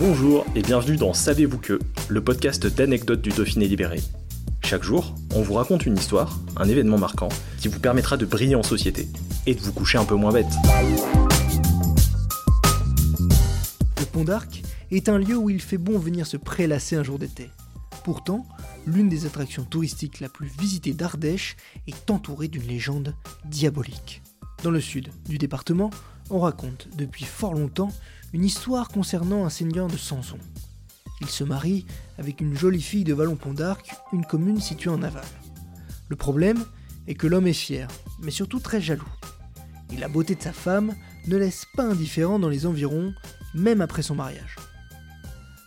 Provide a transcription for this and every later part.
Bonjour et bienvenue dans Savez-vous que, le podcast d'anecdotes du Dauphiné libéré. Chaque jour, on vous raconte une histoire, un événement marquant, qui vous permettra de briller en société et de vous coucher un peu moins bête. Le Pont d'Arc est un lieu où il fait bon venir se prélasser un jour d'été. Pourtant, l'une des attractions touristiques la plus visitée d'Ardèche est entourée d'une légende diabolique. Dans le sud du département, on raconte depuis fort longtemps une histoire concernant un seigneur de Sanson. Il se marie avec une jolie fille de Vallon-Pont d'Arc, une commune située en aval. Le problème est que l'homme est fier, mais surtout très jaloux. Et la beauté de sa femme ne laisse pas indifférent dans les environs, même après son mariage.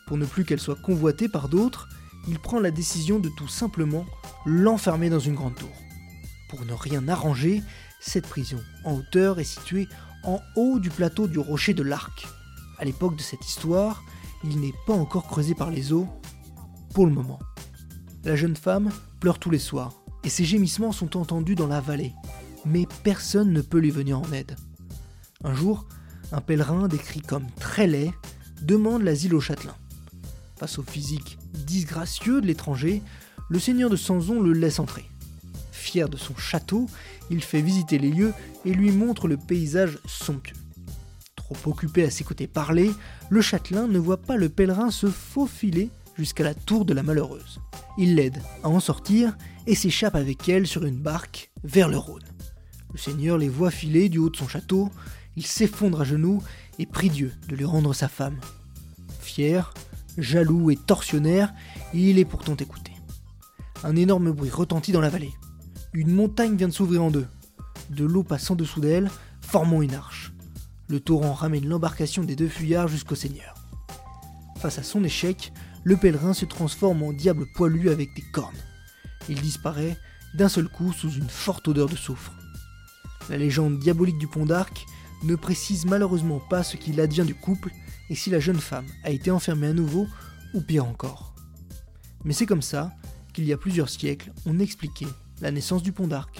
Pour ne plus qu'elle soit convoitée par d'autres, il prend la décision de tout simplement l'enfermer dans une grande tour. Pour ne rien arranger, cette prison en hauteur est située en haut du plateau du rocher de l'Arc. À l'époque de cette histoire, il n'est pas encore creusé par les eaux, pour le moment. La jeune femme pleure tous les soirs, et ses gémissements sont entendus dans la vallée, mais personne ne peut lui venir en aide. Un jour, un pèlerin décrit comme très laid demande l'asile au châtelain. Face au physique disgracieux de l'étranger, le seigneur de Sanson le laisse entrer. De son château, il fait visiter les lieux et lui montre le paysage somptueux. Trop occupé à s'écouter parler, le châtelain ne voit pas le pèlerin se faufiler jusqu'à la tour de la malheureuse. Il l'aide à en sortir et s'échappe avec elle sur une barque vers le Rhône. Le seigneur les voit filer du haut de son château, il s'effondre à genoux et prie Dieu de lui rendre sa femme. Fier, jaloux et tortionnaire, il est pourtant écouté. Un énorme bruit retentit dans la vallée. Une montagne vient de s'ouvrir en deux. De l'eau passe en dessous d'elle, formant une arche. Le torrent ramène l'embarcation des deux fuyards jusqu'au seigneur. Face à son échec, le pèlerin se transforme en diable poilu avec des cornes. Il disparaît d'un seul coup sous une forte odeur de soufre. La légende diabolique du pont d'Arc ne précise malheureusement pas ce qu'il advient du couple et si la jeune femme a été enfermée à nouveau ou pire encore. Mais c'est comme ça qu'il y a plusieurs siècles, on expliquait la naissance du pont d'Arc.